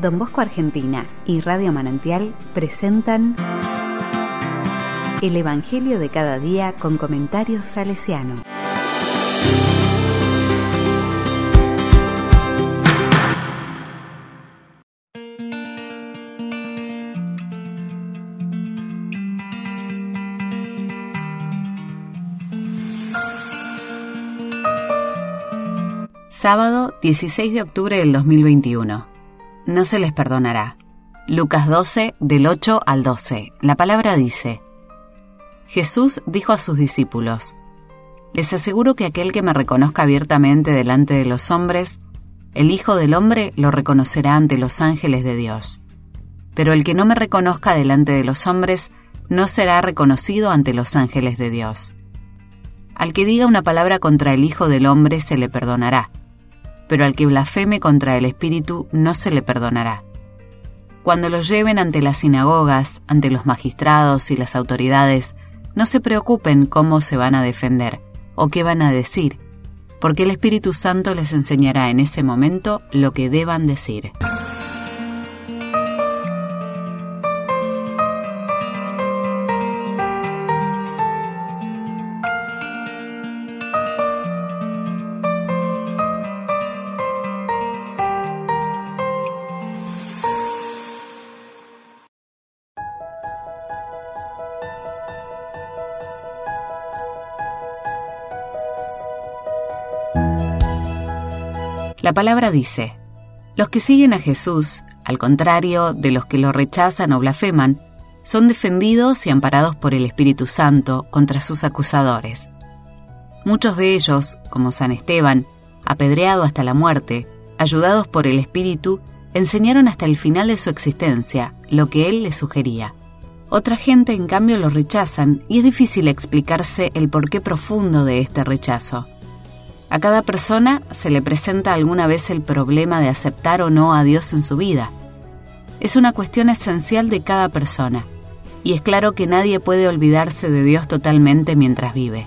Don Bosco Argentina y Radio Manantial presentan El Evangelio de cada día con comentarios salesiano. Sábado 16 de octubre del 2021. No se les perdonará. Lucas 12, del 8 al 12. La palabra dice, Jesús dijo a sus discípulos, Les aseguro que aquel que me reconozca abiertamente delante de los hombres, el Hijo del Hombre lo reconocerá ante los ángeles de Dios. Pero el que no me reconozca delante de los hombres, no será reconocido ante los ángeles de Dios. Al que diga una palabra contra el Hijo del Hombre se le perdonará pero al que blasfeme contra el Espíritu no se le perdonará. Cuando lo lleven ante las sinagogas, ante los magistrados y las autoridades, no se preocupen cómo se van a defender o qué van a decir, porque el Espíritu Santo les enseñará en ese momento lo que deban decir. La palabra dice, los que siguen a Jesús, al contrario de los que lo rechazan o blasfeman, son defendidos y amparados por el Espíritu Santo contra sus acusadores. Muchos de ellos, como San Esteban, apedreado hasta la muerte, ayudados por el Espíritu, enseñaron hasta el final de su existencia lo que él les sugería. Otra gente, en cambio, lo rechazan y es difícil explicarse el porqué profundo de este rechazo. A cada persona se le presenta alguna vez el problema de aceptar o no a Dios en su vida. Es una cuestión esencial de cada persona, y es claro que nadie puede olvidarse de Dios totalmente mientras vive.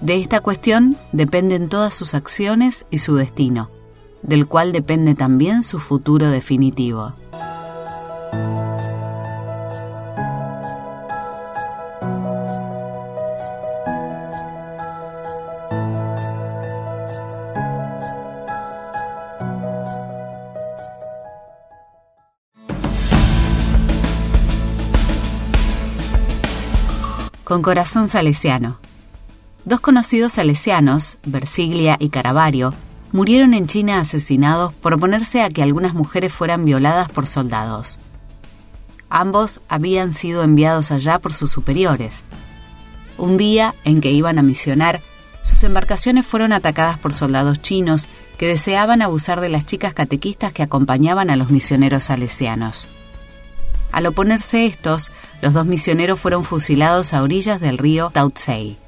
De esta cuestión dependen todas sus acciones y su destino, del cual depende también su futuro definitivo. Con corazón salesiano. Dos conocidos salesianos, Versiglia y Caravario, murieron en China asesinados por oponerse a que algunas mujeres fueran violadas por soldados. Ambos habían sido enviados allá por sus superiores. Un día en que iban a misionar, sus embarcaciones fueron atacadas por soldados chinos que deseaban abusar de las chicas catequistas que acompañaban a los misioneros salesianos. Al oponerse estos, los dos misioneros fueron fusilados a orillas del río Tautsei.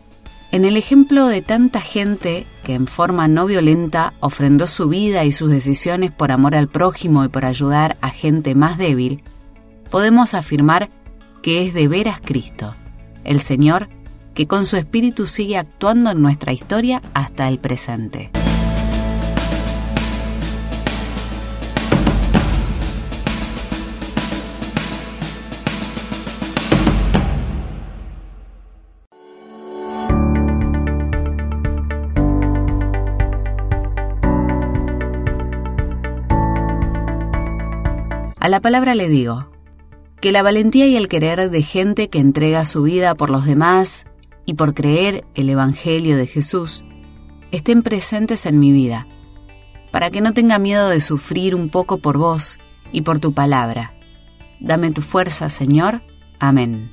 En el ejemplo de tanta gente que en forma no violenta ofrendó su vida y sus decisiones por amor al prójimo y por ayudar a gente más débil, podemos afirmar que es de veras Cristo, el Señor, que con su espíritu sigue actuando en nuestra historia hasta el presente. A la palabra le digo, que la valentía y el querer de gente que entrega su vida por los demás y por creer el Evangelio de Jesús estén presentes en mi vida, para que no tenga miedo de sufrir un poco por vos y por tu palabra. Dame tu fuerza, Señor. Amén.